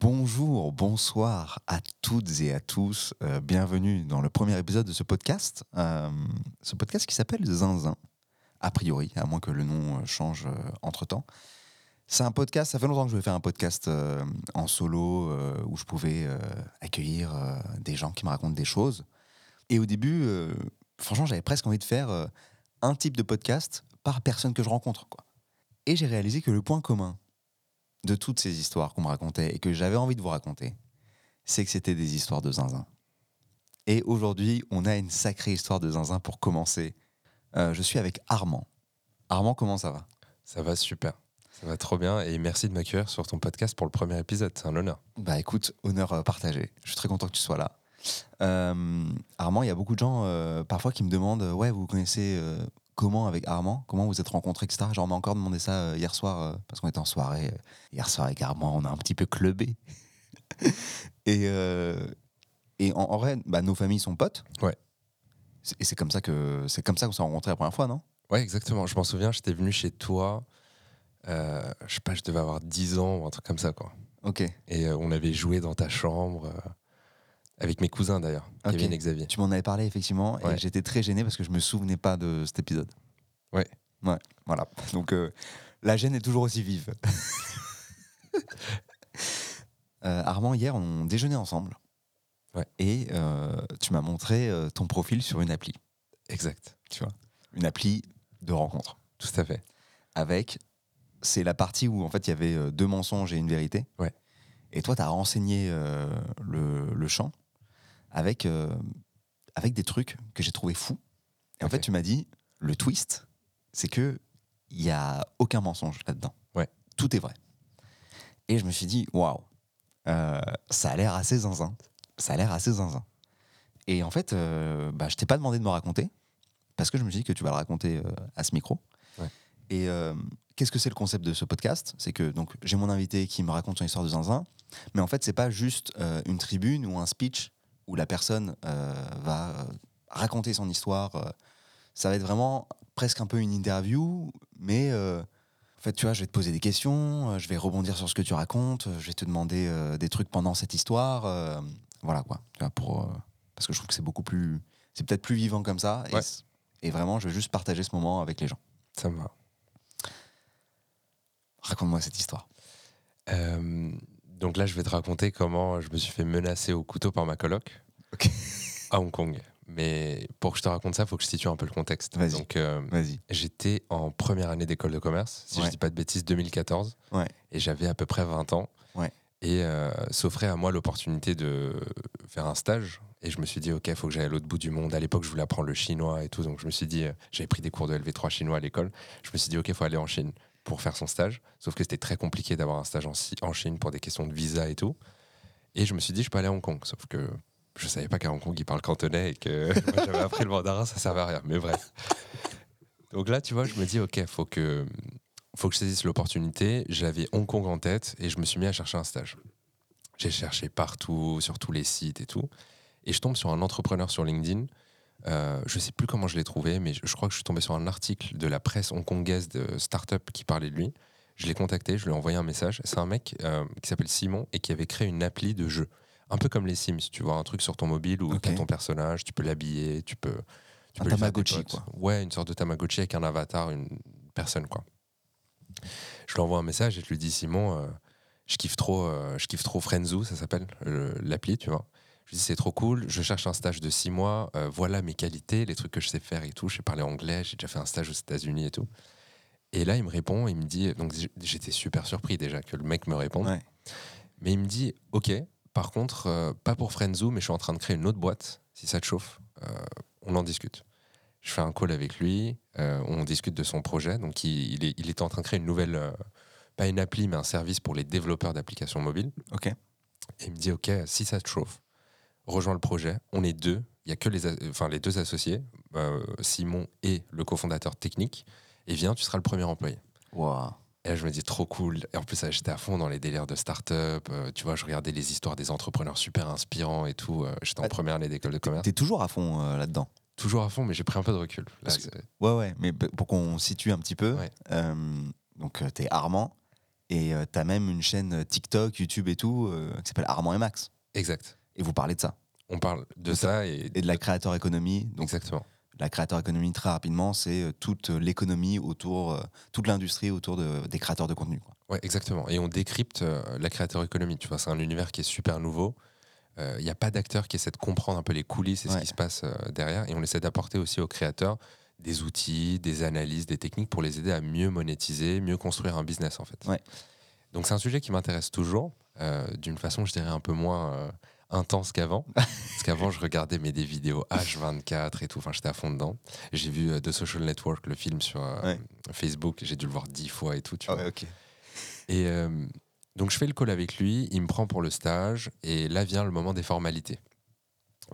Bonjour, bonsoir à toutes et à tous. Euh, bienvenue dans le premier épisode de ce podcast. Euh, ce podcast qui s'appelle Zinzin, a priori, à moins que le nom euh, change entre temps. C'est un podcast, ça fait longtemps que je vais faire un podcast en solo où je pouvais accueillir des gens qui me racontent des choses. Et au début, franchement, j'avais presque envie de faire un type de podcast par personne que je rencontre. Et j'ai réalisé que le point commun de toutes ces histoires qu'on me racontait et que j'avais envie de vous raconter, c'est que c'était des histoires de zinzin. Et aujourd'hui, on a une sacrée histoire de zinzin pour commencer. Euh, je suis avec Armand. Armand, comment ça va? Ça va super. Ça va trop bien et merci de m'accueillir sur ton podcast pour le premier épisode. C'est un honneur. Bah écoute, honneur euh, partagé. Je suis très content que tu sois là. Euh, Armand, il y a beaucoup de gens parfois qui me demandent Ouais, vous connaissez comment avec Armand Comment vous êtes rencontrés, etc. Genre, on m'a encore demandé ça euh, hier soir, euh, parce qu'on était en soirée. Euh, hier soir avec Armand, on a un petit peu clubé. et et en, vrai, bah, nos familles sont potes. Ouais. Et c'est comme ça que c'est comme ça qu'on s'est rencontrés la première fois, non? Ouais, exactement. Je m'en souviens, j'étais venu chez toi. je sais pas, je devais avoir 10 ans ou un truc comme ça, quoi. Ok. Et on avait joué dans ta chambre. Avec mes cousins d'ailleurs, Kevin et Xavier. Tu m'en avais parlé effectivement et j'étais très gêné parce que je me souvenais pas de cet épisode. Ouais. Ouais, voilà. Donc euh, la gêne est toujours aussi vive. Euh, Armand, hier, on déjeunait ensemble. Ouais. Et euh, tu m'as montré ton profil sur une appli. Exact. Tu vois Une appli de rencontre. Tout à fait. Avec. C'est la partie où en fait il y avait deux mensonges et une vérité. Ouais. Et toi, tu as renseigné le, le champ avec, euh, avec des trucs que j'ai trouvé fous. Et en fait, tu m'as dit, le twist, c'est que il y a aucun mensonge là-dedans. Ouais. Tout est vrai. Et je me suis dit, waouh, euh, ça a l'air assez zinzin. Ça a l'air assez zinzin. Et en fait, euh, bah, je t'ai pas demandé de me raconter, parce que je me suis dit que tu vas le raconter à ce micro. Et qu'est-ce que c'est le concept de ce podcast? C'est que donc j'ai mon invité qui me raconte son histoire de zinzin, mais en fait, c'est pas juste une tribune ou un speech où la personne euh, va euh, raconter son histoire. Euh, ça va être vraiment presque un peu une interview, mais en fait, tu vois, je vais te poser des questions, je vais rebondir sur ce que tu racontes, je vais te demander des trucs pendant cette histoire. voilà quoi. Pour, parce que je trouve que c'est beaucoup plus. C'est peut-être plus vivant comme ça. Et, et, vraiment, je veux juste partager ce moment avec les gens. Ça me va. Raconte-moi cette histoire. Donc là, je vais te raconter comment je me suis fait menacer au couteau par ma coloc à Hong Kong. Mais pour que je te raconte ça, il faut que je situe un peu le contexte. Donc, euh, j'étais en première année d'école de commerce, si je dis pas de bêtises, 2014. Et j'avais à peu près 20 ans. Et euh, s'offrait à moi l'opportunité de faire un stage. Et je me suis dit, OK, il faut que j'aille à l'autre bout du monde. À l'époque, je voulais apprendre le chinois et tout. Donc, je me suis dit, euh, j'avais pris des cours de LV3 chinois à l'école. Je me suis dit, OK, il faut aller en Chine pour faire son stage. Sauf que c'était très compliqué d'avoir un stage en, Chine pour des questions de visa et tout. Et je me suis dit, je peux aller à Hong Kong. Sauf que je savais pas qu'à Hong Kong, ils parlent cantonais et que j'avais appris le mandarin, ça servait à rien. Mais bref. Donc là, tu vois, je me dis, OK, faut que, faut que je saisisse l'opportunité. J'avais Hong Kong en tête et je me suis mis à chercher un stage. J'ai cherché partout, sur tous les sites et tout. Et je tombe sur un entrepreneur sur LinkedIn euh, je sais plus comment je l'ai trouvé, mais je, crois que je suis tombé sur un article de la presse hongkongaise de start-up qui parlait de lui. Je l'ai contacté, je lui ai envoyé un message. C'est un mec euh, qui s'appelle Simon et qui avait créé une appli de jeu. Un peu comme les Sims, tu vois, un truc sur ton mobile où tu as ton personnage, tu peux l'habiller, tu peux. Tu un Tamagotchi, quoi. Ouais, une sorte de Tamagotchi avec un avatar, une personne, quoi. Je lui envoie un message et je lui dis Simon, euh, je kiffe trop, je kiffe trop Frenzoo, ça s'appelle l'appli, tu vois. Je dis c'est trop cool, je cherche un stage de six mois, euh, voilà mes qualités, les trucs que je sais faire et tout. Je sais parler anglais, j'ai déjà fait un stage aux États-Unis et tout. Et là, il me répond, il me dit, donc j'étais super surpris déjà que le mec me réponde. Mais il me dit, ok, par contre, euh, pas pour Friendzoo, mais je suis en train de créer une autre boîte, si ça te chauffe, euh, on en discute. Je fais un call avec lui, on discute de son projet. Donc il, est, il était en train de créer une nouvelle, pas une appli, mais un service pour les développeurs d'applications mobiles. Ok. Et il me dit, ok, si ça te chauffe, rejoins le projet. On est deux. Il y a que les, enfin, les deux associés, euh, Simon et le cofondateur technique. Et viens, tu seras le premier employé. Wow. Et là, je me dis trop cool. Et en plus, j'étais à fond dans les délires de start-up. Euh, tu vois, je regardais les histoires des entrepreneurs super inspirants et tout. Euh, j'étais en ah, première année d'école de commerce. T'es toujours à fond là-dedans? Toujours à fond, mais j'ai pris un peu de recul. ouais, ouais. Mais pour qu'on situe un petit peu, donc t'es Armand Et tu as même une chaîne TikTok, YouTube et tout, qui s'appelle Armand et Max. Exact. Et vous parlez de ça. On parle de, ça, et... et... de la créateur économie. Exactement. La créateur économie, très rapidement, c'est toute l'économie autour, toute l'industrie autour de, des créateurs de contenu. Quoi. Ouais, exactement. Et on décrypte la créateur économie. Tu vois, c'est un univers qui est super nouveau. Il euh, n'y a pas d'acteur qui essaie de comprendre un peu les coulisses et ce qui se passe euh, derrière. Et on essaie d'apporter aussi aux créateurs des outils, des analyses, des techniques pour les aider à mieux monétiser, mieux construire un business en fait. Donc c'est un sujet qui m'intéresse toujours, euh, d'une façon je dirais un peu moins intense qu'avant. Parce qu'avant je regardais mes des vidéos H24 et tout, enfin j'étais à fond dedans. J'ai vu The Social Network, le film sur Facebook, j'ai dû le voir dix fois et tout. Tu ah vois. Et donc je fais le call avec lui, il me prend pour le stage, et là vient le moment des formalités.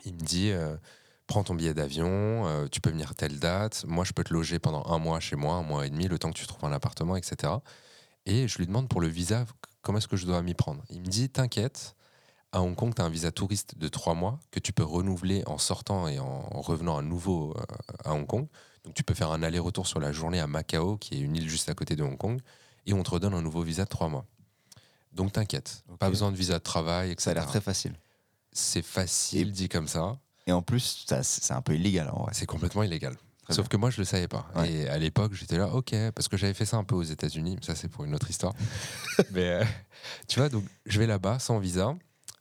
Il me dit, euh, prends ton billet d'avion, euh, tu peux venir telle date, moi je peux te loger pendant un mois chez moi, un mois et demi, le temps que tu trouves un appartement, etc. Et je lui demande pour le visa, comment est-ce que je dois m'y prendre? Il me dit, t'inquiète, à Hong Kong, tu as un visa touriste de trois mois que tu peux renouveler en sortant et en revenant à nouveau euh, à Hong Kong. Donc tu peux faire un aller-retour sur la journée à Macao, qui est une île juste à côté de Hong Kong, et on te redonne un nouveau visa de trois mois. Donc t'inquiète, pas besoin de visa de travail, etc. Ça a l'air très facile. C'est facile dit comme ça. Et en plus, c'est un peu illégal. C'est complètement illégal. Sauf que moi, je le savais pas. Et à l'époque, j'étais là, ok, parce que j'avais fait ça un peu aux États-Unis. Ça, c'est pour une autre histoire. Mais euh, tu vois, donc je vais là-bas sans visa.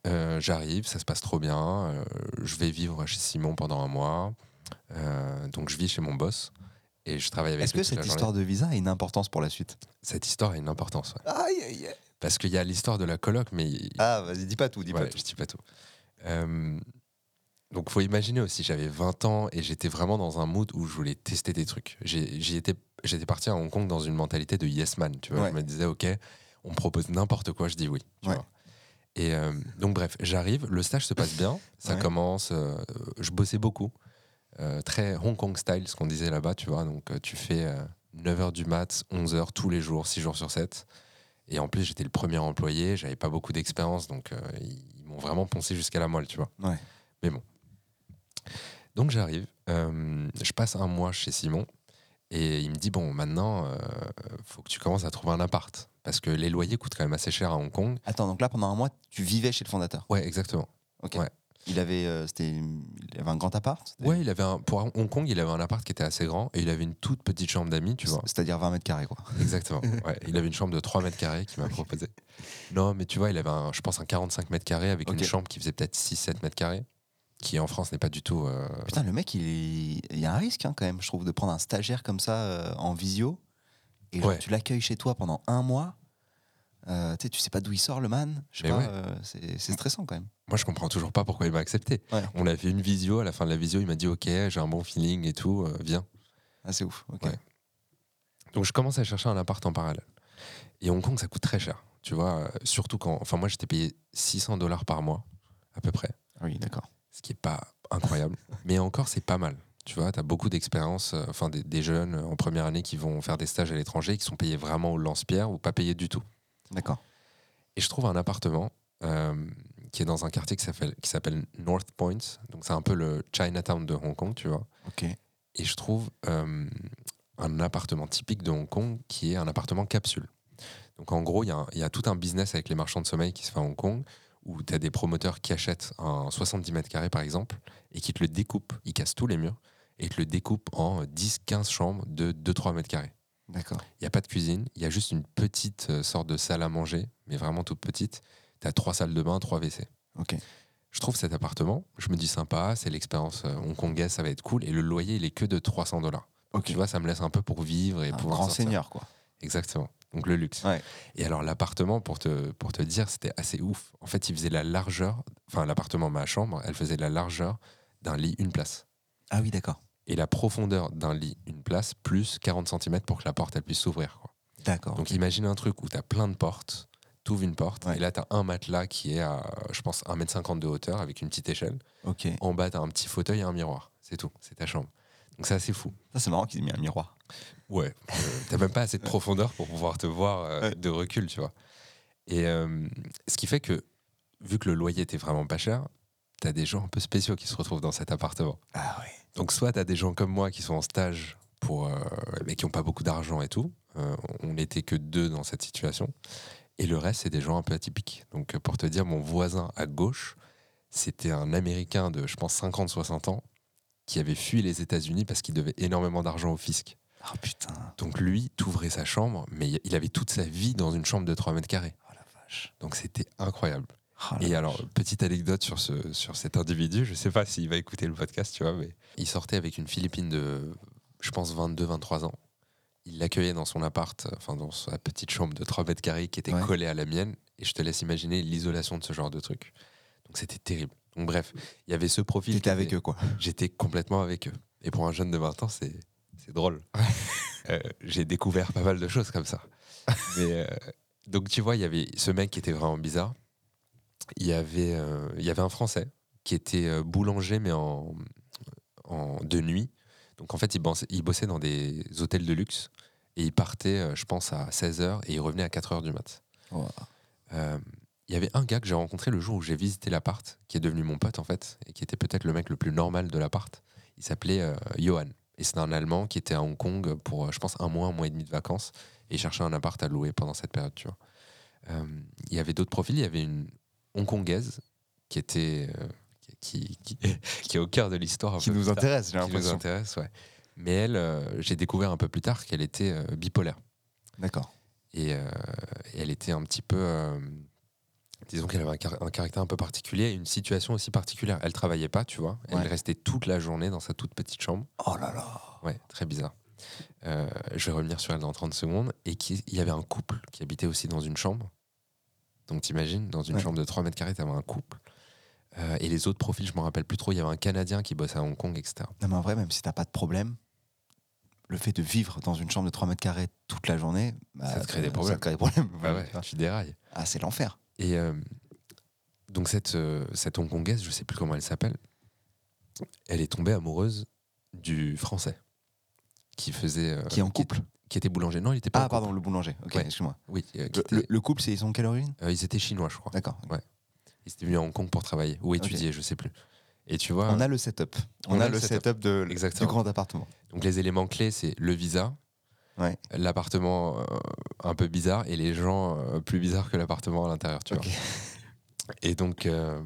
Euh, j'arrive, ça se passe trop bien. Euh, je vais vivre chez Simon pendant un mois. donc je vis chez mon boss et je travaille avec. Est-ce que cette histoire de visa a une importance pour la suite? Cette histoire a une importance. Aïe, aïe, aïe. Parce qu'il y a l'histoire de la coloc, mais. Ah, vas-y, dis pas tout, dis pas tout. Je dis pas tout. Euh, donc, faut imaginer aussi, j'avais 20 ans et j'étais vraiment dans un mood où je voulais tester des trucs. J'étais parti à Hong Kong dans une mentalité de yes man, tu vois. Je me disais, ok, on me propose n'importe quoi, je dis oui. Et euh, donc, bref, j'arrive, le stage se passe bien, ça commence, euh, je bossais beaucoup. Euh, très Hong Kong style, ce qu'on disait là-bas, tu vois. Donc, tu fais 9h du mat, 11h tous les jours, 6 jours sur 7. Et en plus, j'étais le premier employé, j'avais pas beaucoup d'expérience, donc ils m'ont vraiment poncé jusqu'à la moelle, tu vois. Ouais. Mais bon. Donc j'arrive, je passe un mois chez Simon, et il me dit bon, maintenant, il faut que tu commences à trouver un appart, parce que les loyers coûtent quand même assez cher à Hong Kong. Attends, donc là, pendant un mois, tu vivais chez le fondateur Ouais, exactement. Ok. Ouais. Il avait, euh, il avait un grand appart Ouais, il avait un, pour Hong Kong, il avait un appart qui était assez grand et il avait une toute petite chambre d'amis, tu vois. C'est-à-dire 20 mètres carrés, quoi. Exactement. Ouais, il avait une chambre de 3 mètres carrés qu'il m'a proposé. Non, mais tu vois, il avait, un, je pense, un 45 mètres carrés avec une chambre qui faisait peut-être 6-7 mètres carrés, qui en France n'est pas du tout. Euh, Putain, le mec, il, il y a un risque hein, quand même, je trouve, de prendre un stagiaire comme ça euh, en visio et tu l'accueilles chez toi pendant un mois. Euh, tu sais pas d'où il sort le man. Euh, c'est stressant quand même. Moi, je comprends toujours pas pourquoi il m'a accepté. On a fait une visio. À la fin de la visio, il m'a dit Ok, j'ai un bon feeling et tout, euh, viens. Ah, c'est ouf. Donc, je commence à chercher un appart en parallèle. Et Hong Kong, ça coûte très cher. Tu vois, surtout quand. Enfin, moi, j'étais payé 600 dollars par mois, à peu près. Oui, d'accord. Ce qui est pas incroyable. Mais encore, c'est pas mal. Tu vois, tu as beaucoup d'expérience, enfin, des, des, jeunes en première année qui vont faire des stages à l'étranger, qui sont payés vraiment au lance-pierre ou pas payés du tout. D'accord. Et je trouve un appartement euh, qui est dans un quartier qui s'appelle, qui s'appelle North Point. Donc c'est un peu le Chinatown de Hong Kong, tu vois. Ok. Et je trouve euh, un appartement typique de Hong Kong qui est un appartement capsule. Donc en gros, il y, y, a tout un business avec les marchands de sommeil qui se fait à Hong Kong où tu as des promoteurs qui achètent un 70 mètres carrés par exemple et qui te le découpent, ils cassent tous les murs et te le découpent en 10-15 chambres de 2-3 mètres carrés. D'accord. Il n'y a pas de cuisine, il y a juste une petite euh, sorte de salle à manger, mais vraiment toute petite. Tu as trois salles de bain, trois WC. Ok. Je trouve cet appartement, je me dis sympa, c'est l'expérience euh, hongkongaise, ça va être cool. Et le loyer, il est que de 300 dollars. Ok. Tu vois, ça me laisse un peu, enfin vivre et un pouvoir. Grand seigneur, quoi. Exactement. Donc le luxe. Ouais. Et alors l'appartement, pour te, pour te dire, c'était assez ouf. En fait, il faisait la largeur, enfin l'appartement, ma chambre, elle faisait la largeur d'un lit, une place. Ah oui, d'accord et la profondeur d'un lit, une place, plus 40 cm pour que la porte elle puisse s'ouvrir. D'accord. Donc imagine un truc où tu as plein de portes, tu ouvres une porte, et là tu as un matelas qui est à, je pense, 1m50 de hauteur avec une petite échelle. Ok. En bas, tu as un petit fauteuil et un miroir. C'est tout, c'est ta chambre. Donc c'est assez fou. Ça, c'est marrant qu'ils aient mis un miroir. Ouais, euh, t'as même pas assez de profondeur pour pouvoir te voir euh, de recul, tu vois. Et euh, ce qui fait que, vu que le loyer était vraiment pas cher, t'as des gens un peu spéciaux qui se retrouvent dans cet appartement. Ah oui. Donc soit tu as des gens comme moi qui sont en stage pour, euh, mais qui n'ont pas beaucoup d'argent et tout, on n'était que deux dans cette situation. Et le reste, c'est des gens un peu atypiques. Donc, pour te dire, mon voisin à gauche, c'était un Américain de, je pense, 50-60 ans qui avait fui les États-Unis parce qu'il devait énormément d'argent au fisc. Oh putain. Donc lui, t'ouvrais sa chambre, mais il avait toute sa vie dans une chambre de 3 mètres carrés. Oh la vache. Donc c'était incroyable. Oh et alors, petite anecdote sur, ce, sur cet individu, je sais pas s'il va écouter le podcast, tu vois, mais il sortait avec une Philippine de, je pense, 22-23 ans. Il l'accueillait dans son appart, enfin dans sa petite chambre de 3 mètres carrés qui était collée à la mienne. Et je te laisse imaginer l'isolation de ce genre de truc. Donc c'était terrible. Donc bref, il y avait ce profil. J'étais avec eux, quoi. J'étais complètement avec eux. Et pour un jeune de 20 ans, c'est drôle. Euh, j'ai découvert pas mal de choses comme ça. Mais, euh, donc tu vois, il y avait ce mec qui était vraiment bizarre. Il y avait, euh, il y avait un Français qui était boulanger, mais en, en, de nuit. Donc en fait, il bossait, il bossait dans des hôtels de luxe. Et il partait, je pense, à 16h et il revenait à 4h du mat il y avait un gars que j'ai rencontré le jour où j'ai visité l'appart, qui est devenu mon pote en fait, et qui était peut-être le mec le plus normal de l'appart. Il s'appelait euh, Johan. Et c'est un Allemand qui était à Hong Kong pour, euh, je pense, un mois, un mois et demi de vacances, et il cherchait un appart à louer pendant cette période, tu vois. Euh, il y avait d'autres profils. Il y avait une Hongkongaise qui était. qui, qui, qui, est au cœur de l'histoire. Qui nous intéresse, j'ai l'impression. Qui nous intéresse, ouais. Mais elle, j'ai découvert un peu plus tard qu'elle était bipolaire. D'accord. Et, et, elle était un petit peu disons qu'elle avait un, caractère un peu particulier, une situation aussi particulière. Elle travaillait pas, tu vois. Elle restait toute la journée dans sa toute petite chambre. Oh là là. Ouais, très bizarre. Euh, je vais revenir sur elle dans 30 secondes. Et il y avait un couple qui habitait aussi dans une chambre. Donc t'imagines, dans une chambre de 3 mètres carrés, t'avais un couple. Euh, et les autres profils, je me rappelle plus trop. Il y avait un Canadien qui bosse à Hong Kong, etc. Non, mais en vrai, même si t'as pas de problème, le fait de vivre dans une chambre de 3 mètres carrés toute la journée, bah, ça te crée des problèmes. Ça crée des problèmes. Bah ouais, tu dérailles. Ah, c'est l'enfer. Et euh, donc cette, euh, cette Hongkongaise, je sais plus comment elle s'appelle, elle est tombée amoureuse du français qui faisait qui est en couple qui, était boulanger. Non il était pas ah pardon le boulanger. Ok excuse-moi. Oui le, couple c'est ils sont quelle origine? Ils étaient chinois je crois. D'accord ouais. Ils étaient venus à Hong Kong pour travailler ou étudier je sais plus. Et tu vois on a le setup. On, a, le setup, de du grand appartement. Donc les éléments clés c'est le visa l'appartement euh, un peu bizarre et les gens euh, plus bizarres que l'appartement à l'intérieur, tu vois. Et donc, euh,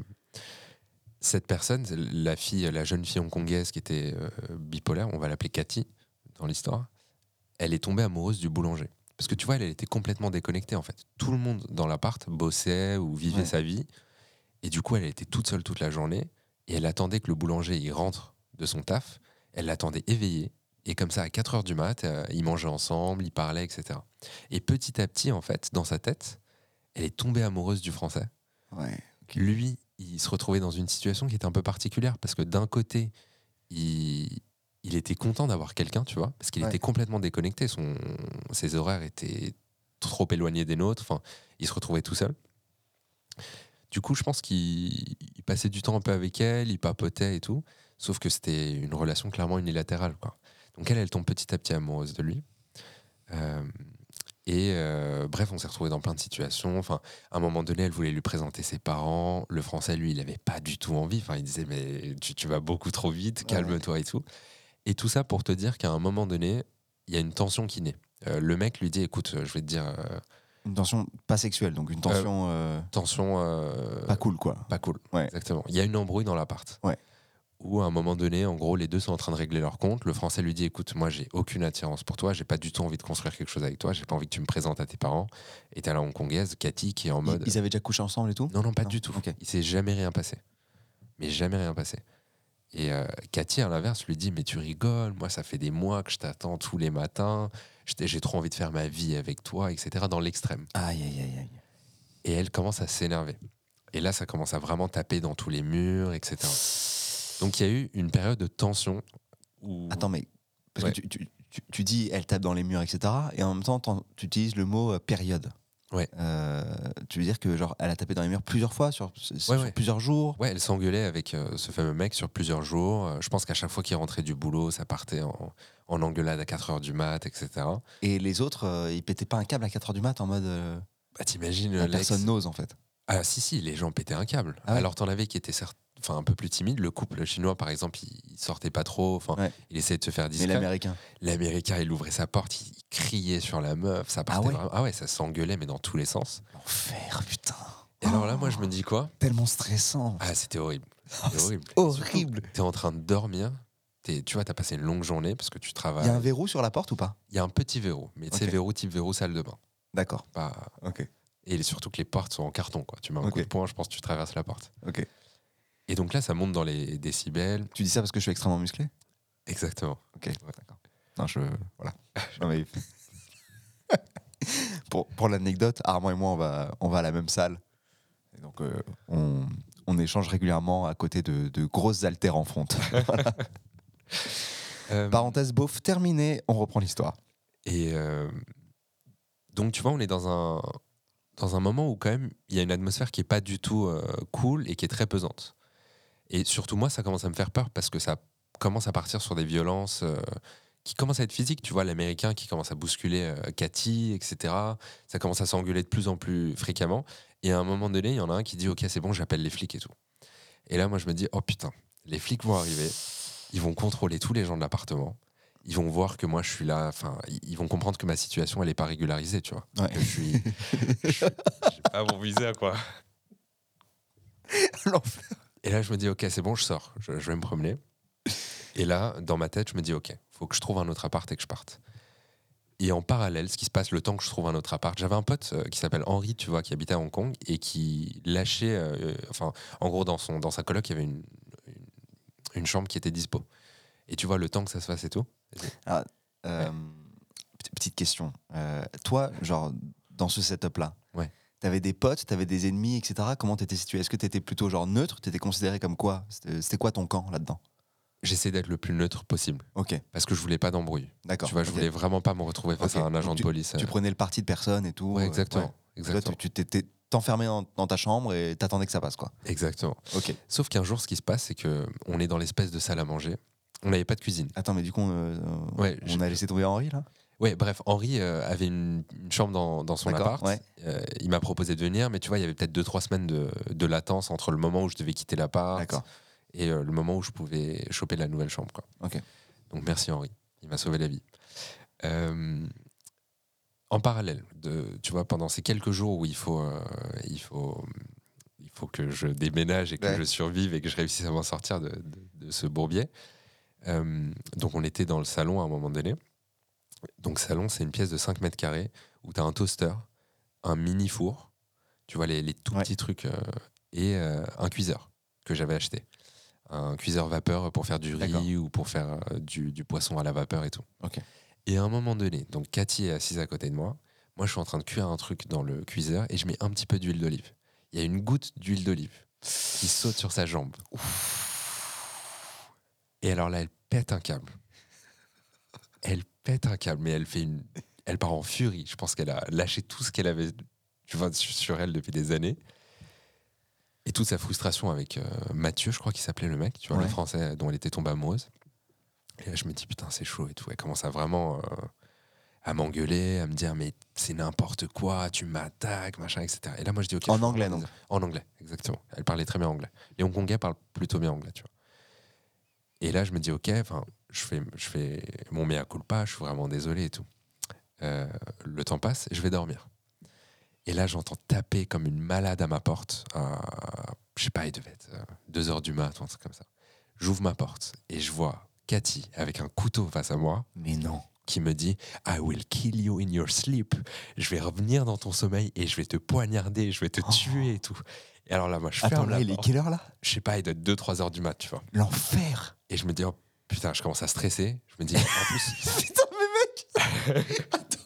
cette personne, la fille, la jeune fille hongkongaise qui était bipolaire, on va l'appeler Cathy dans l'histoire, elle est tombée amoureuse du boulanger. Parce que tu vois, elle, était complètement déconnectée en fait. Tout le monde dans l'appart bossait ou vivait sa vie. Et du coup, elle était toute seule toute la journée. Et elle attendait que le boulanger y rentre de son taf. Elle l'attendait éveillée. Et comme ça, à 4 heures du mat, euh, ils mangeaient ensemble, ils parlaient, etc. Et petit à petit, en fait, dans sa tête, elle est tombée amoureuse du français. Lui, il se retrouvait dans une situation qui était un peu particulière parce que d'un côté, il, il, était content d'avoir quelqu'un, tu vois, parce qu'il était complètement déconnecté. Son, ses horaires étaient trop éloignés des nôtres. Enfin, il se retrouvait tout seul. Du coup, je pense qu'il passait du temps un peu avec elle, il papotait et tout. Sauf que c'était une relation clairement unilatérale, quoi. Donc elle, elle tombe petit à petit amoureuse de lui. Euh, et euh, bref, on s'est retrouvé dans plein de situations. Enfin, à un moment donné, elle voulait lui présenter ses parents. Le français, lui, il n'avait pas du tout envie. Enfin, il disait mais tu, vas beaucoup trop vite, calme-toi et tout. Et tout ça pour te dire qu'à un moment donné, il y a une tension qui naît. Euh, le mec lui dit écoute, je vais te dire. une tension pas sexuelle, donc une tension. tension. pas cool, quoi. Pas cool. Exactement. Il y a une embrouille dans l'appart. Ouais où à un moment donné, en gros, les deux sont en train de régler leur compte. Le français lui dit écoute, moi, j'ai aucune attirance pour toi, j'ai pas du tout envie de construire quelque chose avec toi, j'ai pas envie que tu me présentes à tes parents. Et t'as la hongkongaise, Cathy, qui est en mode. Ils avaient déjà couché ensemble et tout? Non, non, pas du tout. Il s'est jamais rien passé. Mais jamais rien passé. Et euh, Cathy, à l'inverse, lui dit Mais tu rigoles, moi, ça fait des mois que je t'attends tous les matins, j'ai trop envie de faire ma vie avec toi, etc. Dans l'extrême. Aïe, aïe, aïe, aïe. Et elle commence à s'énerver. Et là, ça commence à vraiment taper dans tous les murs, etc. Donc il y a eu une période de tension. Où... Attends, mais parce que tu, tu, tu, dis elle tape dans les murs, etc. Et en même temps, tu utilises le mot euh, période. Ouais. Euh, tu veux dire que genre elle a tapé dans les murs plusieurs fois sur, sur plusieurs jours? Ouais, elle s'engueulait avec euh, ce fameux mec sur plusieurs jours. je pense qu'à chaque fois qu'il rentrait du boulot, ça partait en, en, engueulade à 4 heures du mat, etc. Et les autres, ils pétaient pas un câble à 4 heures du mat en mode. bah t'imagines. personne n'ose en fait. Ah si si, les gens pétaient un câble. Ah Alors t'en avais qui étaient certes enfin un peu plus timide. Le couple chinois, par exemple, il, sortait pas trop. Enfin, il essayait de se faire discret. Mais l'américain L'américain, il ouvrait sa porte, il, criait sur la meuf. Ça partait ah ouais, ah ouais ça s'engueulait, mais dans tous les sens. L'enfer, putain. Et alors là, moi, je me dis quoi? Tellement stressant. Ah, c'était horrible. C'était horrible. horrible. T'es en train de dormir. Es, tu vois, t'as passé une longue journée parce que tu travailles. Il y a un verrou sur la porte ou pas? Il y a un petit verrou, mais c'est verrou type verrou salle de bain. D'accord. Pas. Ok. Et surtout que les portes sont en carton, quoi. Tu mets un coup de poing, je pense que tu traverses la porte. Ok. Et donc là, ça monte dans les décibels. Tu dis ça parce que je suis extrêmement musclé? Exactement. Ok, d'accord. Non, je. Voilà. pour pour l'anecdote, Armand et moi, on va, on va à la même salle. Et donc, euh, on, on, échange régulièrement à côté de, de grosses haltères en front. Euh, Parenthèse beauf terminée, on reprend l'histoire. Et euh, donc, tu vois, on est dans un, dans un moment où quand même il y a une atmosphère qui est pas du tout cool et qui est très pesante. Et surtout moi, ça commence à me faire peur parce que ça commence à partir sur des violences euh, qui commencent à être physiques. Tu vois, l'américain qui commence à bousculer euh, Cathy, etc. Ça commence à s'engueuler de plus en plus fréquemment. Et à un moment donné, il y en a un qui dit Ok, c'est bon, j'appelle les flics et tout. Et là, moi, je me dis Oh putain, les flics vont arriver, ils vont contrôler tous les gens de l'appartement ils vont voir que moi je suis là, enfin, ils vont comprendre que ma situation elle est pas régularisée, tu vois. Ouais. Je suis, j'ai pas mon visa quoi. Et là je me dis ok c'est bon je sors, je, vais me promener. Et là dans ma tête je me dis ok faut que je trouve un autre appart et que je parte. Et en parallèle, ce qui se passe le temps que je trouve un autre appart, j'avais un pote euh, qui s'appelle Henri, tu vois, qui habitait à Hong Kong et qui lâchait, euh, enfin, en gros, dans, son, dans sa coloc, il y avait une, une chambre qui était dispo. Et tu vois le temps que ça se fasse et tout, ah, euh, petite question. Euh, toi, genre, dans ce setup-là, ouais. T'avais des potes, t'avais des ennemis, etc. Comment t'étais situé? Est-ce que t'étais plutôt genre neutre? T'étais considéré comme quoi? C'était quoi ton camp là-dedans? J'essaie d'être le plus neutre possible. Ok. Parce que je voulais pas d'embrouille. D'accord. Tu vois, je voulais vraiment pas me retrouver face à un agent de police. Tu euh. prenais le parti de personne et tout. exactement. exactement. tu t'étais t'enfermais dans, ta chambre et t'attendais que ça passe quoi. Exactement. Ok. Sauf qu'un jour, ce qui se passe, c'est que on est dans l'espèce de salle à manger on n'avait pas de cuisine. Attends, mais du coup, euh, on a laissé tomber Henri là? Ouais, bref, Henri euh, avait une, chambre dans, son appart. Euh, il m'a proposé de venir, mais tu vois, il y avait peut-être 2-3 semaines de, latence entre le moment où je devais quitter l'appart et le moment où je pouvais choper la nouvelle chambre. Quoi. Donc merci Henri, il m'a sauvé la vie. en parallèle, de, tu vois, pendant ces quelques jours où il faut, il faut, il faut que je déménage et que je survive et que je réussisse à m'en sortir de, de ce bourbier, euh, donc on était dans le salon à un moment donné. Donc salon, c'est une pièce de 5 mètres carrés où tu as un toaster, un mini four, tu vois les, les tout petits trucs, euh, et euh, un cuiseur que j'avais acheté. Un cuiseur vapeur pour faire du riz ou pour faire du, du, poisson à la vapeur et tout. Et à un moment donné, donc Cathy est assise à côté de moi. Moi, je suis en train de cuire un truc dans le cuiseur et je mets un petit peu d'huile d'olive. Il y a une goutte d'huile d'olive qui saute sur sa jambe. Et alors là, elle pète un câble. Elle pète un câble, mais elle fait une. Elle part en furie. Je pense qu'elle a lâché tout ce qu'elle avait tu vois, sur elle depuis des années. Et toute sa frustration avec euh, Mathieu, je crois qu'il s'appelait le mec, tu vois, le français dont elle était tombée amoureuse. Et là, je me dis, putain, c'est chaud et tout. Elle commence à vraiment. Euh, à m'engueuler, à me dire mais c'est n'importe quoi, tu m'attaques, machin, etc. Et là moi je dis ok. En anglais non En anglais, exactement. Elle parlait très bien anglais. Les Hongkongais parlent plutôt bien anglais, tu vois. Et là, je me dis, ok, je fais, je fais mon mea culpa, je suis vraiment désolé et tout. Euh, le temps passe et je vais dormir. Et là, j'entends taper comme une malade à ma porte. À, je sais pas, il devait être 2 euh, heures du mat, un truc comme ça. J'ouvre ma porte et je vois Cathy avec un couteau face à moi. Mais non. Qui me dit I will kill you in your sleep. Je vais revenir dans ton sommeil et je vais te poignarder, je vais te oh. tuer et tout. Et alors là, moi, je Attends, ferme là, il est quelle heure là? Je sais pas, il doit être 2-3 heures du mat, tu vois. L'enfer Et je me dis, oh putain, je commence à stresser. Je me dis, en plus. putain, mais mec Attends.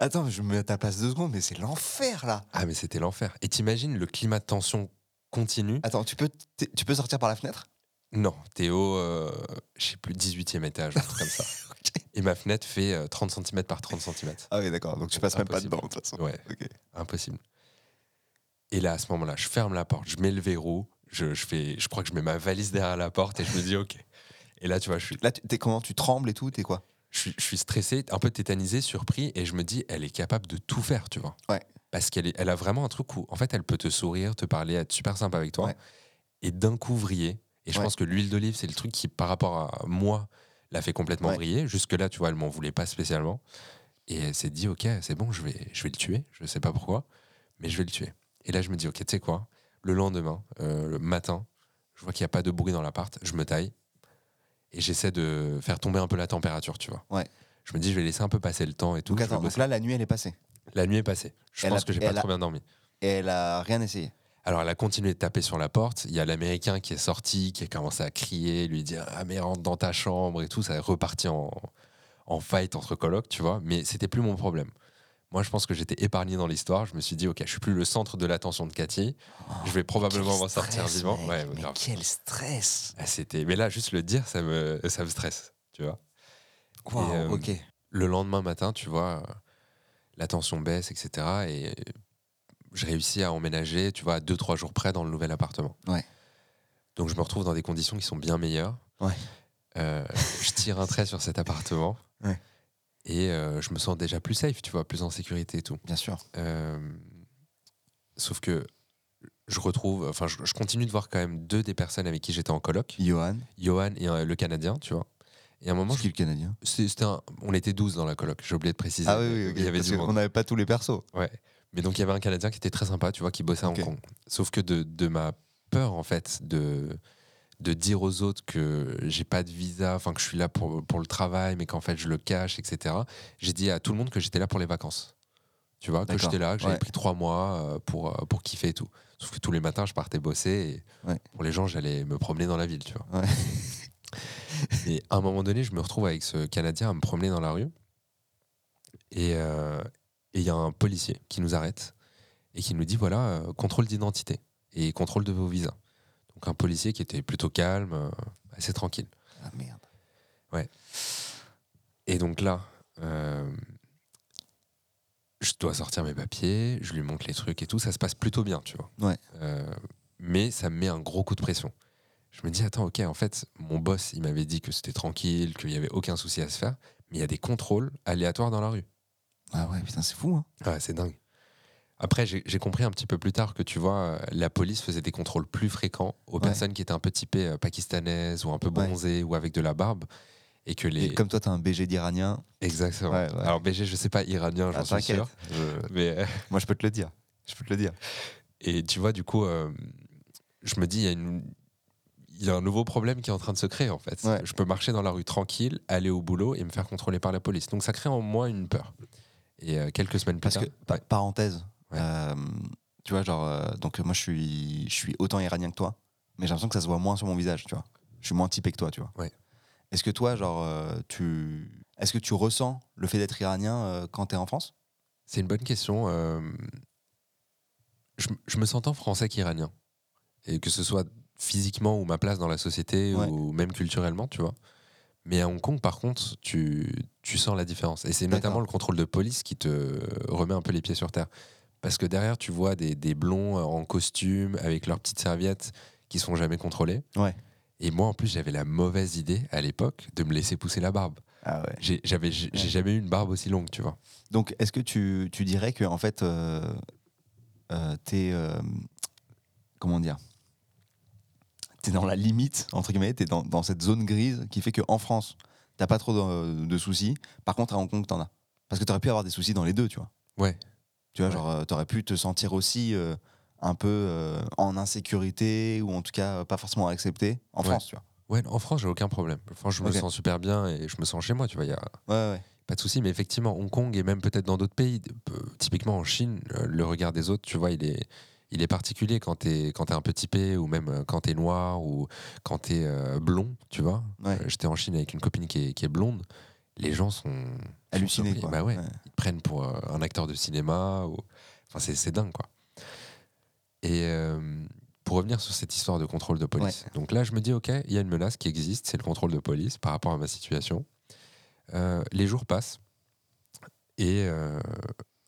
Attends, je me mets à ta place deux secondes, mais c'est l'enfer là Ah, mais c'était l'enfer. Et t'imagines le climat de tension continue? Attends, tu peux, tu peux sortir par la fenêtre? Non, t'es au, euh, je sais plus, 18e étage, un truc comme ça. Et ma fenêtre fait 30 euh, cm par 30 cm. Ah oui, d'accord, donc tu passes même pas dedans de toute façon. Ouais, impossible. Et là, à ce moment-là, je ferme la porte, je mets le verrou, je, je, fais, je crois que je mets ma valise derrière la porte et je me dis OK. Et là, tu vois, je suis. Là, es comment? Tu trembles et tout T'es quoi? Je, je, suis stressé, un peu tétanisé, surpris, et je me dis, elle est capable de tout faire, tu vois. Ouais. Parce qu'elle elle a vraiment un truc où, en fait, elle peut te sourire, te parler, être super sympa avec toi. et d'un coup vriller. Et je pense que l'huile d'olive, c'est le truc qui, par rapport à moi, l'a fait complètement vriller. Jusque-là, tu vois, elle m'en voulait pas spécialement. Et elle s'est dit, ok, c'est bon, je vais, je vais le tuer. Je sais pas pourquoi, mais je vais le tuer. Et là, je me dis, ok, tu sais quoi? Le lendemain, euh, le matin, je vois qu'il n'y a pas de bruit dans l'appart, je me taille et j'essaie de faire tomber un peu la température, tu vois. Ouais. Je me dis, je vais laisser un peu passer le temps et tout. Donc, attends, donc là, la nuit, elle est passée. La nuit est passée. Je pense que j'ai pas trop bien dormi. Et elle a rien essayé. Alors elle a continué de taper sur la porte. Il y a l'Américain qui est sorti, qui a commencé à crier, lui dire ah mais rentre dans ta chambre et tout. Ça est reparti en, en fight entre colocs, tu vois. Mais c'était plus mon problème. Moi, je pense que j'étais épargné dans l'histoire. Je me suis dit, ok, je suis plus le centre de l'attention de Cathy. je vais probablement m'en sortir vivant. mais quel stress ah, C'était, mais là, juste le dire, ça me, ça me stresse, tu vois. Euh, ok. Le lendemain matin, tu vois, la tension baisse, etc. Et je réussis à emménager, tu vois, à deux, trois jours près dans le nouvel appartement. Ouais. Donc je me retrouve dans des conditions qui sont bien meilleures. Ouais. Euh, je tire un trait sur cet appartement. Ouais. Et euh, je me sens déjà plus safe, tu vois, plus en sécurité et tout. Bien sûr. Euh, sauf que je retrouve, enfin, je, continue de voir quand même deux des personnes avec qui j'étais en coloc. Johan. Johan et le Canadien, tu vois. Et à un moment. qui le Canadien? c'était On était 12 dans la coloc, j'ai oublié de préciser. Ah oui, oui il y avait on n'avait pas tous les persos. Ouais. Mais donc il y avait un Canadien qui était très sympa, tu vois, qui bossait à Hong Kong. Sauf que de, de, ma peur, en fait, de, de dire aux autres que j'ai pas de visa, enfin que je suis là pour, pour le travail, mais qu'en fait je le cache, etc., j'ai dit à tout le monde que j'étais là pour les vacances. Tu vois, que j'étais là, que j'avais pris trois mois euh, pour, euh, pour kiffer et tout. Sauf que tous les matins, je partais bosser et pour les gens, j'allais me promener dans la ville, tu vois. et à un moment donné, je me retrouve avec ce Canadien à me promener dans la rue. Et, euh, et il y a un policier qui nous arrête et qui nous dit voilà, euh, contrôle d'identité et contrôle de vos visas. Donc un policier qui était plutôt calme, euh, assez tranquille. Ah merde. Ouais. Et donc là, euh, je dois sortir mes papiers, je lui montre les trucs et tout, ça se passe plutôt bien, tu vois. Ouais. mais ça me met un gros coup de pression. Je me dis, attends, ok, en fait, mon boss, il m'avait dit que c'était tranquille, qu'il n'y avait aucun souci à se faire, mais il y a des contrôles aléatoires dans la rue. Ah ouais, putain, c'est fou. Hein. Ouais, c'est dingue. Après, j'ai compris un petit peu plus tard que tu vois, euh, la police faisait des contrôles plus fréquents aux personnes qui étaient un peu typées euh, pakistanaises ou un peu bronzées ou avec de la barbe. Et que les. comme toi, tu as un BG d'Iranien. Exactement. Alors, BG, je sais pas iranien, j'en ah, suis sûr. Mais... Euh, Moi, je peux te le dire. Je peux te le dire. Et tu vois, du coup, je me dis, il y a une il y a un nouveau problème qui est en train de se créer en fait. Je peux marcher dans la rue tranquille, aller au boulot et me faire contrôler par la police. Donc ça crée en moi une peur. Et euh, quelques semaines plus Parce Que, parenthèse, euh, tu vois, genre, euh, donc moi je suis, je suis autant iranien que toi, mais j'ai l'impression que ça se voit moins sur mon visage, tu vois. Je suis moins typé que toi, tu vois. Est-ce que toi, genre, tu, est-ce que tu ressens le fait d'être iranien quand tu es en France? C'est une bonne question. Je, je, me sens tant français qu'iranien. Et que ce soit physiquement ou ma place dans la société ou même culturellement, tu vois. Mais à Hong Kong, par contre, tu, tu sens la différence. Et c'est notamment le contrôle de police qui te remet un peu les pieds sur terre. Parce que derrière, tu vois des, des blonds en costume avec leurs petites serviettes qui sont jamais contrôlées. Ouais. Et moi, en plus, j'avais la mauvaise idée à l'époque de me laisser pousser la barbe. Ah ouais. J'ai jamais eu une barbe aussi longue, tu vois. Donc, est-ce que tu, tu, dirais que, en fait, euh, euh, t'es. Euh, comment dire t'es dans la limite, entre guillemets, t'es dans, dans cette zone grise qui fait qu'en France, t'as pas trop de, soucis. Par contre, à Hong Kong, t'en as. Parce que t'aurais pu avoir des soucis dans les deux, tu vois. Ouais. Tu vois, genre, euh, t'aurais pu te sentir aussi euh, un peu euh, en insécurité ou en tout cas pas forcément accepté en France, tu vois. Ouais, en France, j'ai aucun problème. France, je me sens super bien et je me sens chez moi, tu vois. Y a... Ouais, ouais. Pas de soucis, mais effectivement, Hong Kong et même peut-être dans d'autres pays, typiquement en Chine, le regard des autres, tu vois, il est, il est particulier quand t'es quand es un peu typé ou même quand t'es noir ou quand t'es es blond, tu vois. Euh, j'étais en Chine avec une copine qui est, qui est blonde. Les gens sont hallucinés. Bah ouais, Ils te prennent pour un acteur de cinéma. Ou... Enfin, c'est dingue, quoi. Et pour revenir sur cette histoire de contrôle de police. Donc là, je me dis, OK, il y a une menace qui existe, c'est le contrôle de police par rapport à ma situation. les jours passent. Et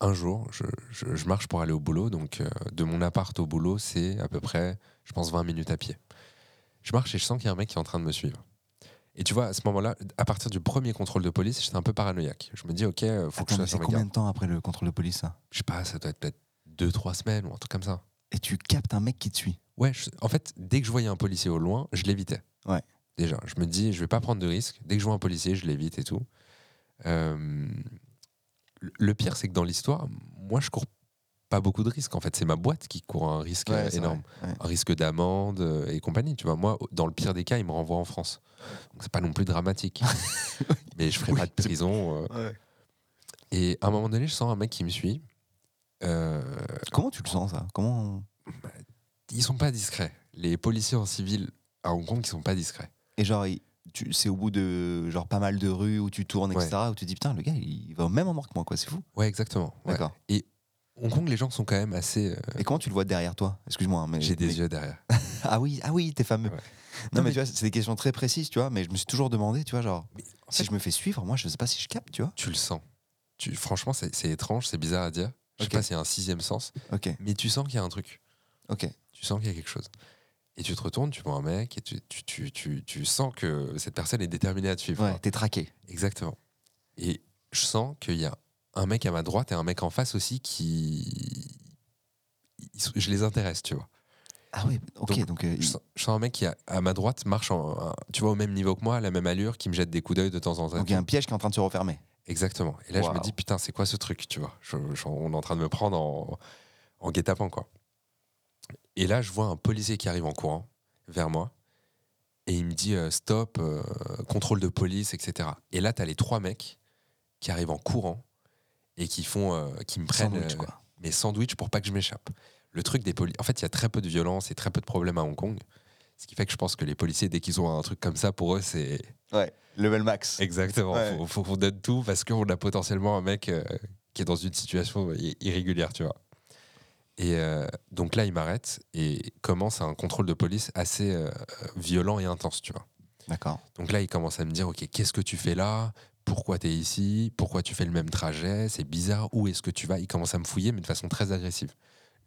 un jour, je, marche pour aller au boulot. Donc, euh, de mon appart au boulot, c'est à peu près, je pense, 20 minutes à pied. Je marche et je sens qu'il y a un mec qui est en train de me suivre. Et tu vois, à ce moment-là, à partir du premier contrôle de police, j'étais un peu paranoïaque. Je me dis, ok, faut que je fasse combien de temps après le contrôle de police, ça? Je sais pas, ça doit être peut-être 2-3 semaines ou un truc comme ça. Et tu captes un mec qui te suit? Ouais, en fait, dès que je voyais un policier au loin, je l'évitais. Ouais. Déjà, je me dis, je vais pas prendre de risques. Dès que je vois un policier, je l'évite et tout. Euh, le pire, c'est que dans l'histoire, moi, je cours pas beaucoup de risques. En fait, c'est ma boîte qui court un risque énorme, un risque d'amende euh, et compagnie. Tu vois, moi, dans le pire des cas, ils me renvoient en France. Donc c'est pas non plus dramatique. Mais je ferai pas de prison. Euh. Et à un moment donné, je sens un mec qui me suit. Euh, Comment tu le sens ça? Comment bah, Ils sont pas discrets. Les policiers en civil à Hong Kong, ils sont pas discrets. Et genre, c'est au bout de genre pas mal de rues où tu tournes, etc. Où tu te dis putain, le gars, il va au même endroit que moi, quoi. C'est fou. Ouais, exactement. D'accord. Et Hong Kong, les gens sont quand même assez. Euh, Et comment tu le vois derrière toi? Excuse-moi. Hein, mais j'ai des yeux derrière. ah oui, ah oui, t'es fameux. Non, mais, tu vois, c'est des questions très précises, tu vois. Mais je me suis toujours demandé, tu vois, genre, si je me fais suivre, moi, je sais pas si je capte, tu vois. Tu le sens. Tu, franchement, c'est étrange, c'est bizarre à dire. Je sais pas s'il y a un sixième sens. Ok. Mais tu sens qu'il y a un truc. Ok. Tu sens qu'il y a quelque chose. Et tu te retournes, tu vois un mec, et tu, tu, tu, tu sens que cette personne est déterminée à te suivre. Ouais, t'es traqué. Exactement. Et je sens qu'il y a un mec à ma droite et un mec en face aussi qui. Je les intéresse, tu vois. Ah oui, ok. Donc, euh, je, sens, un mec qui, à ma droite, marche en, tu vois, au même niveau que moi, à la même allure, qui me jette des coups d'œil de temps en temps. Donc il y a un piège qui est en train de se refermer. Exactement. Et là, je me dis, putain, c'est quoi ce truc, tu vois? On est en train de me prendre en, en guet-apens, quoi. Et là, je vois un policier qui arrive en courant vers moi. Et il me dit, euh, stop, euh, contrôle de police, etc. Et là, tu as les trois mecs qui arrivent en courant et qui font, euh, qui me prennent euh, mes sandwichs pour pas que je m'échappe. Le truc des policiers, en fait, il y a très peu de violence et très peu de problèmes à Hong Kong. Ce qui fait que je pense que les policiers, dès qu'ils ont un truc comme ça, pour eux, c'est. Ouais, level max. Exactement. Il faut, qu'on donne tout parce qu'on a potentiellement un mec euh, qui est dans une situation irrégulière, tu vois. Et donc là, il m'arrête et commence un contrôle de police assez violent et intense, tu vois. D'accord. Donc là, il commence à me dire, OK, qu'est-ce que tu fais là? Pourquoi tu es ici, pourquoi tu fais le même trajet, c'est bizarre, où est-ce que tu vas? Il commence à me fouiller, mais de façon très agressive.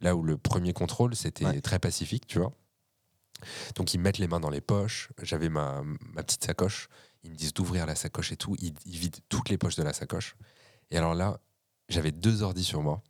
Là où le premier contrôle, c'était très pacifique, tu vois. Donc ils mettent les mains dans les poches, j'avais ma, petite sacoche, ils me disent d'ouvrir la sacoche et tout, ils, vident toutes les poches de la sacoche. Et alors là, j'avais deux ordis sur moi,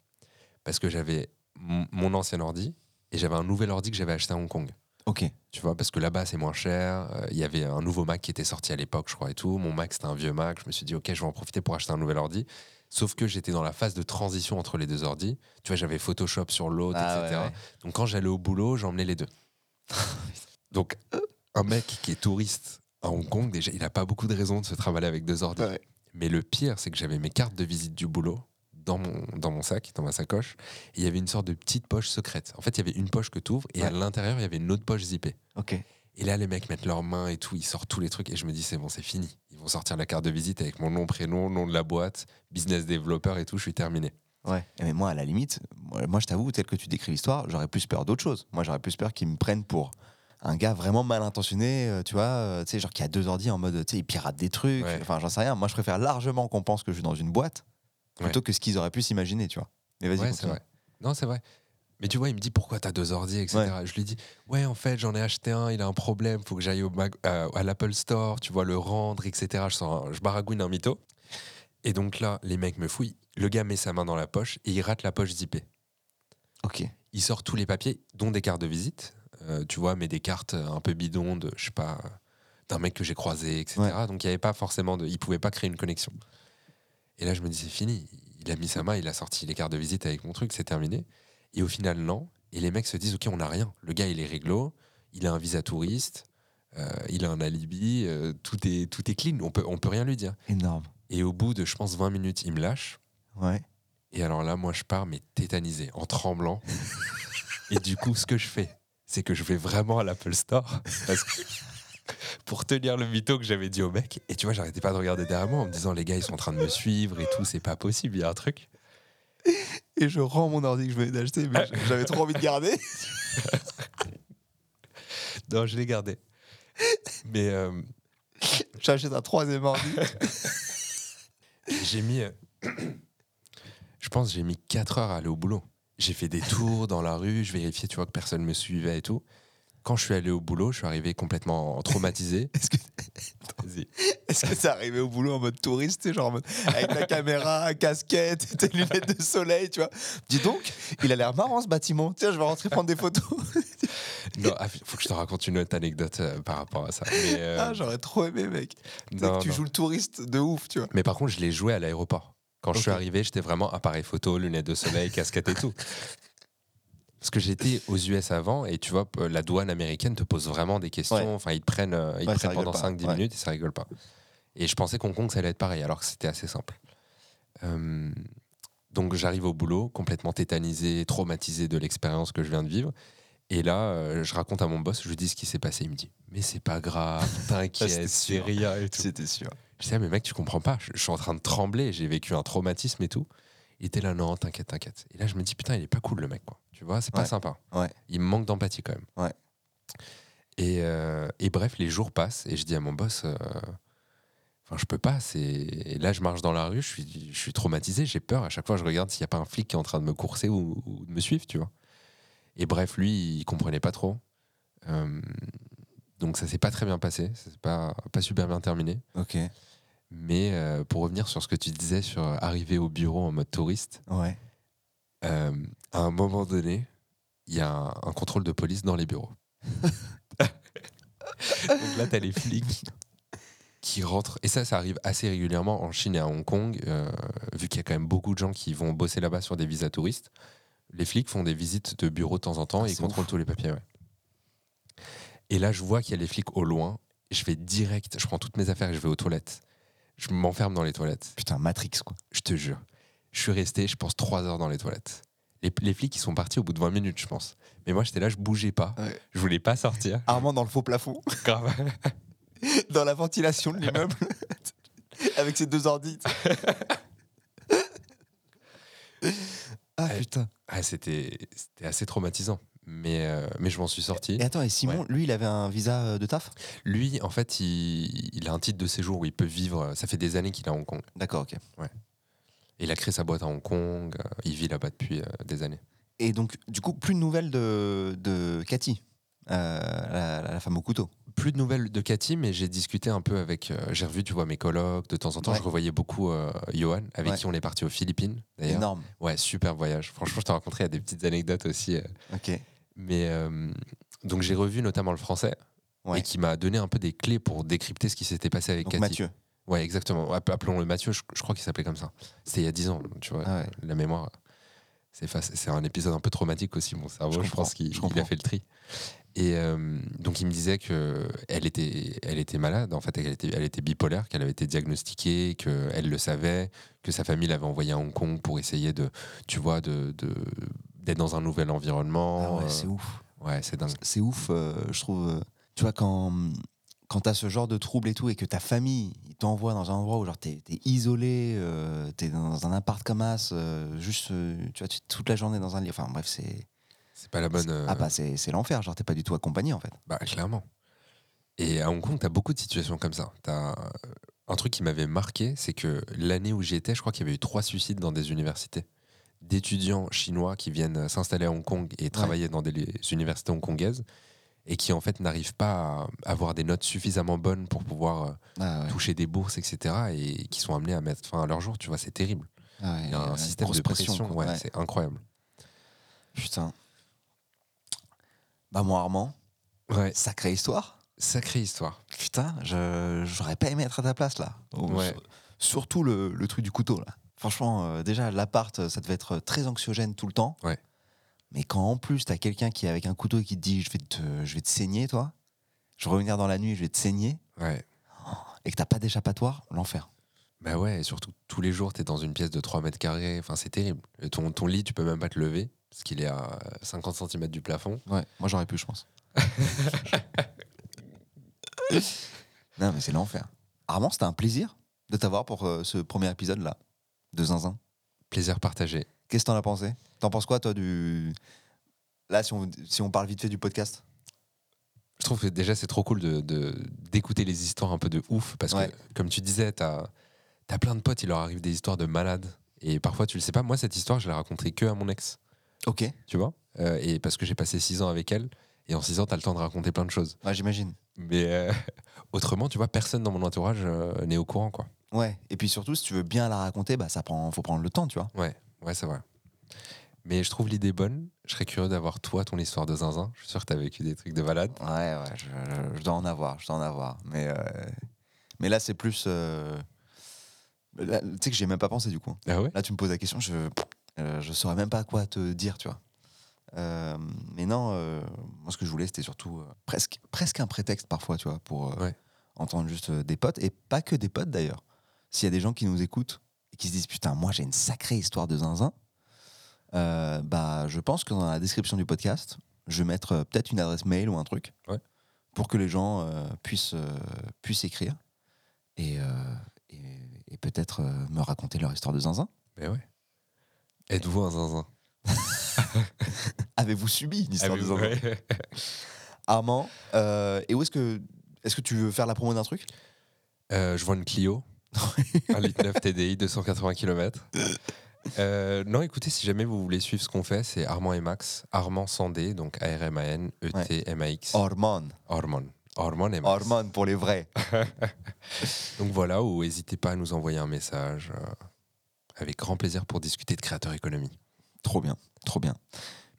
parce que j'avais mon ancien ordi et j'avais un nouvel ordi que j'avais acheté à Hong Kong. Ok. Tu vois, parce que là-bas, c'est moins cher. Euh, il y avait un nouveau Mac qui était sorti à l'époque, je crois, et tout. Mon Mac, c'était un vieux Mac. Je me suis dit, ok, je vais en profiter pour acheter un nouvel ordi. Sauf que j'étais dans la phase de transition entre les deux ordis. Tu vois, j'avais Photoshop sur l'autre, ah etc. Donc quand j'allais au boulot, j'emmenais les deux. Donc, un mec qui est touriste à Hong Kong, déjà, il n'a pas beaucoup de raisons de se travailler avec deux ordis. Mais le pire, c'est que j'avais mes cartes de visite du boulot dans mon, dans mon sac, dans ma sacoche. Et il y avait une sorte de petite poche secrète. En fait, il y avait une poche que tu ouvres et à l'intérieur, il y avait une autre poche zippée. Ok. Et là, les mecs mettent leurs mains et tout, ils sortent tous les trucs. Et je me dis, c'est bon, c'est fini. Ils vont sortir la carte de visite avec mon nom, prénom, nom de la boîte, business developer et tout, je suis terminé. Ouais, mais moi, à la limite, moi, je t'avoue, tel que tu décris l'histoire, j'aurais plus peur d'autre chose. Moi, j'aurais plus peur qu'ils me prennent pour un gars vraiment mal intentionné, euh, tu vois, euh, tu sais, genre qui a deux ordi en mode, tu sais, il pirate des trucs. Enfin, j'en sais rien. Moi, je préfère largement qu'on pense que je suis dans une boîte plutôt que ce qu'ils auraient pu s'imaginer, tu vois. Mais vas-y, c'est vrai. Non, c'est vrai. Mais tu vois, il me dit pourquoi t'as deux ordi, etc. Je lui dis ouais, en fait, j'en ai acheté un, il a un problème, faut que j'aille euh, à l'Apple Store, tu vois, le rendre, etc. Je, sens, je baragouine un mytho. Et donc là, les mecs me fouillent. Le gars met sa main dans la poche et il rate la poche zippée. Ok. Il sort tous les papiers, dont des cartes de visite, euh, tu vois, mais des cartes un peu bidons de, je sais pas, d'un mec que j'ai croisé, etc. Donc il y avait pas forcément de, il pouvait pas créer une connexion. Et là, je me dis, c'est fini. Il a mis sa main, il a sorti les cartes de visite avec mon truc, c'est terminé. Et au final, non. Et les mecs se disent, OK, on n'a rien. Le gars, il est réglo, il a un visa touriste, euh, il a un alibi, euh, tout, est, tout est clean, on peut, on peut rien lui dire. Énorme. Et au bout de, je pense, 20 minutes, il me lâche. Ouais. Et alors là, moi, je pars, mais tétanisé, en tremblant. et du coup, ce que je fais, c'est que je vais vraiment à l'Apple Store. Parce que pour tenir le mytho que j'avais dit au mec. Et tu vois, j'arrêtais pas de regarder derrière moi en me disant, les gars, ils sont en train de me suivre et tout, c'est pas possible, il y a un truc. Et je rends mon ordi que je venais d'acheter, mais j'avais trop envie de garder. non, je l'ai gardé. Mais. Euh... J'achète un troisième ordi. j'ai mis. Euh, je pense j'ai mis 4 heures à aller au boulot. J'ai fait des tours dans la rue, je vérifiais, tu vois, que personne me suivait et tout. Quand je suis allé au boulot, je suis arrivé complètement traumatisé. Est-ce que est-ce que t'es arrivé au boulot en mode touriste, genre avec ta caméra, casquette, tes lunettes de soleil, tu vois? Dis donc, il a l'air marrant ce bâtiment. Tiens, je vais rentrer prendre des photos. non, ah, faut que je te raconte une autre anecdote euh, par rapport à ça. Euh, ah, j'aurais trop aimé, mec. que tu joues le touriste de ouf, tu vois. Mais par contre, je l'ai joué à l'aéroport. Quand je suis arrivé, j'étais vraiment appareil photo, lunettes de soleil, casquette et tout. Parce que j'étais aux US avant et tu vois, la douane américaine te pose vraiment des questions. Enfin, ils te prennent, euh, ils prennent pendant 5-10 minutes et ça rigole pas. Et je pensais qu'Hong Kong, ça allait être pareil, alors que c'était assez simple. Euh, donc j'arrive au boulot, complètement tétanisé, traumatisé de l'expérience que je viens de vivre. Et là, euh, je raconte à mon boss, je lui dis ce qui s'est passé. Il me dit Mais c'est pas grave, t'inquiète, c'est rien et tout. C'était sûr. Je dis ah, Mais mec, tu comprends pas, je, je suis en train de trembler, j'ai vécu un traumatisme et tout. Il était là, non, t'inquiète, t'inquiète. Et là, je me dis Putain, il est pas cool le mec, quoi. Tu vois, c'est pas sympa. Il me manque d'empathie quand même. Ouais. Et, euh, et, bref, les jours passent et je dis à mon boss, euh, enfin, je peux pas. Et là, je marche dans la rue, je suis, je suis traumatisé, j'ai peur. À chaque fois, je regarde s'il n'y a pas un flic qui est en train de me courser ou, de me suivre, tu vois. Et bref, lui, il comprenait pas trop. Euh, donc ça s'est pas très bien passé, c'est pas pas super bien terminé. Ok. Mais pour revenir sur ce que tu disais sur arriver au bureau en mode touriste. Ouais à un moment donné, il y a un, contrôle de police dans les bureaux. Donc là, tu as les flics qui rentrent. Et ça, ça arrive assez régulièrement en Chine et à Hong Kong, euh, vu qu'il y a quand même beaucoup de gens qui vont bosser là-bas sur des visas touristes. Les flics font des visites de bureaux de temps en temps et ils contrôlent tous les papiers. Et là, je vois qu'il y a les flics au loin. Je vais direct, je prends toutes mes affaires et je vais aux toilettes. Je m'enferme dans les toilettes. Putain, Matrix, quoi. Je te jure. Je suis resté, je pense, trois heures dans les toilettes. Les, flics, ils sont partis au bout de 20 minutes, je pense. Mais moi, j'étais là, je bougeais pas. Je voulais pas sortir. Armand dans le faux plafond. Grave. dans la ventilation de l'immeuble. Avec ses deux ordi. ah putain. Ah, c'était assez traumatisant. Mais, euh, mais je m'en suis sorti. Et attends, et Simon, lui, il avait un visa euh, de taf? Lui, en fait, il, il, a un titre de séjour où il peut vivre. Ça fait des années qu'il est à Hong Kong. D'accord, ok. Ouais il a créé sa boîte à Hong Kong. Euh, il vit là-bas depuis euh, des années. Et donc, du coup, plus de nouvelles de, de Cathy, euh, la, femme au couteau. Plus de nouvelles de Cathy, mais j'ai discuté un peu avec. j'ai revu, tu vois, mes colocs. De temps en temps, je revoyais beaucoup Johan, avec qui on est parti aux Philippines. Énorme. Ouais, super voyage. Franchement, je t'ai rencontré, il y a des petites anecdotes aussi. ok. Mais donc, j'ai revu notamment le français. Et qui m'a donné un peu des clés pour décrypter ce qui s'était passé avec donc Cathy. Mathieu. Ouais, exactement. Appelons-le Mathieu, je, crois qu'il s'appelait comme ça. C'était il y a 10 ans, tu vois. Ah la mémoire, c'est un épisode un peu traumatique aussi, mon cerveau. Je, pense qu'il a fait le tri. Et euh, donc il me disait que elle était, elle était malade. En fait, elle était, elle était bipolaire, qu'elle avait été diagnostiquée, qu'elle le savait, que sa famille l'avait envoyée à Hong Kong pour essayer de, tu vois, de d'être dans un nouvel environnement. Ah ouais, c'est ouf. Ouais, c'est dingue. C'est ouf, euh, je trouve. Tu vois quand quand tu as ce genre de trouble et tout, et que ta famille t'envoie dans un endroit où genre t'es es isolé, euh, t'es dans un appart comme as, euh, juste euh, tu vois, toute la journée dans un lit. Enfin bref, c'est. C'est pas la bonne. Ah bah c'est l'enfer, genre t'es pas du tout accompagné en fait. Bah clairement. Et à Hong Kong, t'as beaucoup de situations comme ça. Un truc qui m'avait marqué, c'est que l'année où j'y étais, je crois qu'il y avait eu trois suicides dans des universités d'étudiants chinois qui viennent s'installer à Hong Kong et travailler dans des universités hongkongaises et qui en fait n'arrivent pas à avoir des notes suffisamment bonnes pour pouvoir euh, ah toucher des bourses, etc. et qui sont amenés à mettre fin à leur jour. Tu vois, c'est terrible. Ah Il y a un système de pression, ouais, c'est incroyable. Putain. Bah moi Armand, sacrée histoire. Sacrée histoire. Putain, je j'aurais pas aimé être à ta place là. Ouais. Surtout le, le, truc du couteau là. Franchement, euh, déjà l'appart, ça devait être très anxiogène tout le temps. Ouais. Mais quand en plus, tu as quelqu'un qui est avec un couteau et qui te dit je vais te, je vais te saigner, toi, je vais revenir dans la nuit, je vais te saigner, ouais. et que t'as pas d'échappatoire, l'enfer. Bah ouais, et surtout tous les jours, tu es dans une pièce de 3 mètres carrés, enfin c'est terrible. ton, ton lit, tu peux même pas te lever, parce qu'il est à 50 cm du plafond. Ouais, moi j'aurais pu, je pense. non, mais c'est l'enfer. Armand, c'était un plaisir de t'avoir pour euh, ce premier épisode-là, de Zinzin. Plaisir partagé. Qu'est-ce que t'en as pensé? T'en penses quoi, toi, du. Là, si on, si on parle vite fait du podcast? Je trouve que déjà, c'est trop cool d'écouter de, d'écouter les histoires un peu de ouf. Parce que, comme tu disais, t'as as plein de potes, il leur arrive des histoires de malades. Et parfois, tu le sais pas. Moi, cette histoire, je l'ai racontée que à mon ex. Ok. Tu vois? Euh, Et parce que j'ai passé six ans avec elle. Et en 6 ans, tu as le temps de raconter plein de choses. Ouais, j'imagine. Mais autrement, tu vois, personne dans mon entourage n'est au courant, quoi. Ouais, et puis surtout, si tu veux bien la raconter, bah, ça prend, faut prendre le temps, tu vois. Ouais, ouais, c'est vrai. Mais je trouve l'idée bonne. Je serais curieux d'avoir toi ton histoire de zinzin. Je suis sûr que tu as vécu des trucs de balade. Ouais, ouais, je, dois en avoir, je dois en avoir. Mais, euh, mais là, c'est plus. Euh, tu sais que j'ai même pas pensé du coup. Ah ouais? Là, tu me poses la question, je, euh, je saurais même pas quoi te dire, tu vois. mais non, moi, ce que je voulais, c'était surtout presque, presque un prétexte parfois, tu vois, pour entendre juste des potes. Et pas que des potes d'ailleurs. S'il y a des gens qui nous écoutent et qui se disent Putain, moi, j'ai une sacrée histoire de zinzin euh, bah, je pense que dans la description du podcast, je vais mettre euh, peut-être une adresse mail ou un truc pour que les gens euh, puissent, puissent écrire et, et, peut-être me raconter leur histoire de zinzin. Mais ouais. Êtes-vous un zinzin? Avez-vous subi une histoire de zinzin? Armand, et où est-ce que. Est-ce que tu veux faire la promo d'un truc? Je vois une Clio. 1 litre 9 TDI, 280 km. Euh, non, écoutez, si jamais vous voulez suivre ce qu'on fait, c'est Armand et Max. Armand Sandé, donc A-R-M-A-N, E-T-M-A-X. Armand. Armand. Armand et Max. Armand pour les vrais. donc voilà, ou n'hésitez pas à nous envoyer un message. Euh, avec grand plaisir pour discuter de créateur économie. Trop bien, trop bien.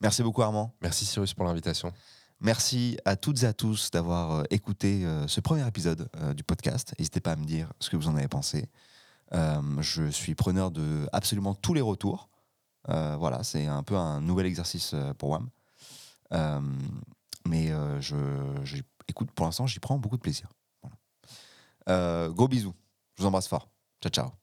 Merci beaucoup Armand. Merci Cyrus pour l'invitation. Merci à toutes et à tous d'avoir euh, écouté ce premier épisode du podcast. N'hésitez pas à me dire ce que vous en avez pensé. Euh, je suis preneur de absolument tous les retours. Euh, voilà, c'est un peu un nouvel exercice euh, pour WAM. mais je, pour l'instant, j'y prends beaucoup de plaisir. gros bisous. Je vous embrasse fort. Ciao, ciao.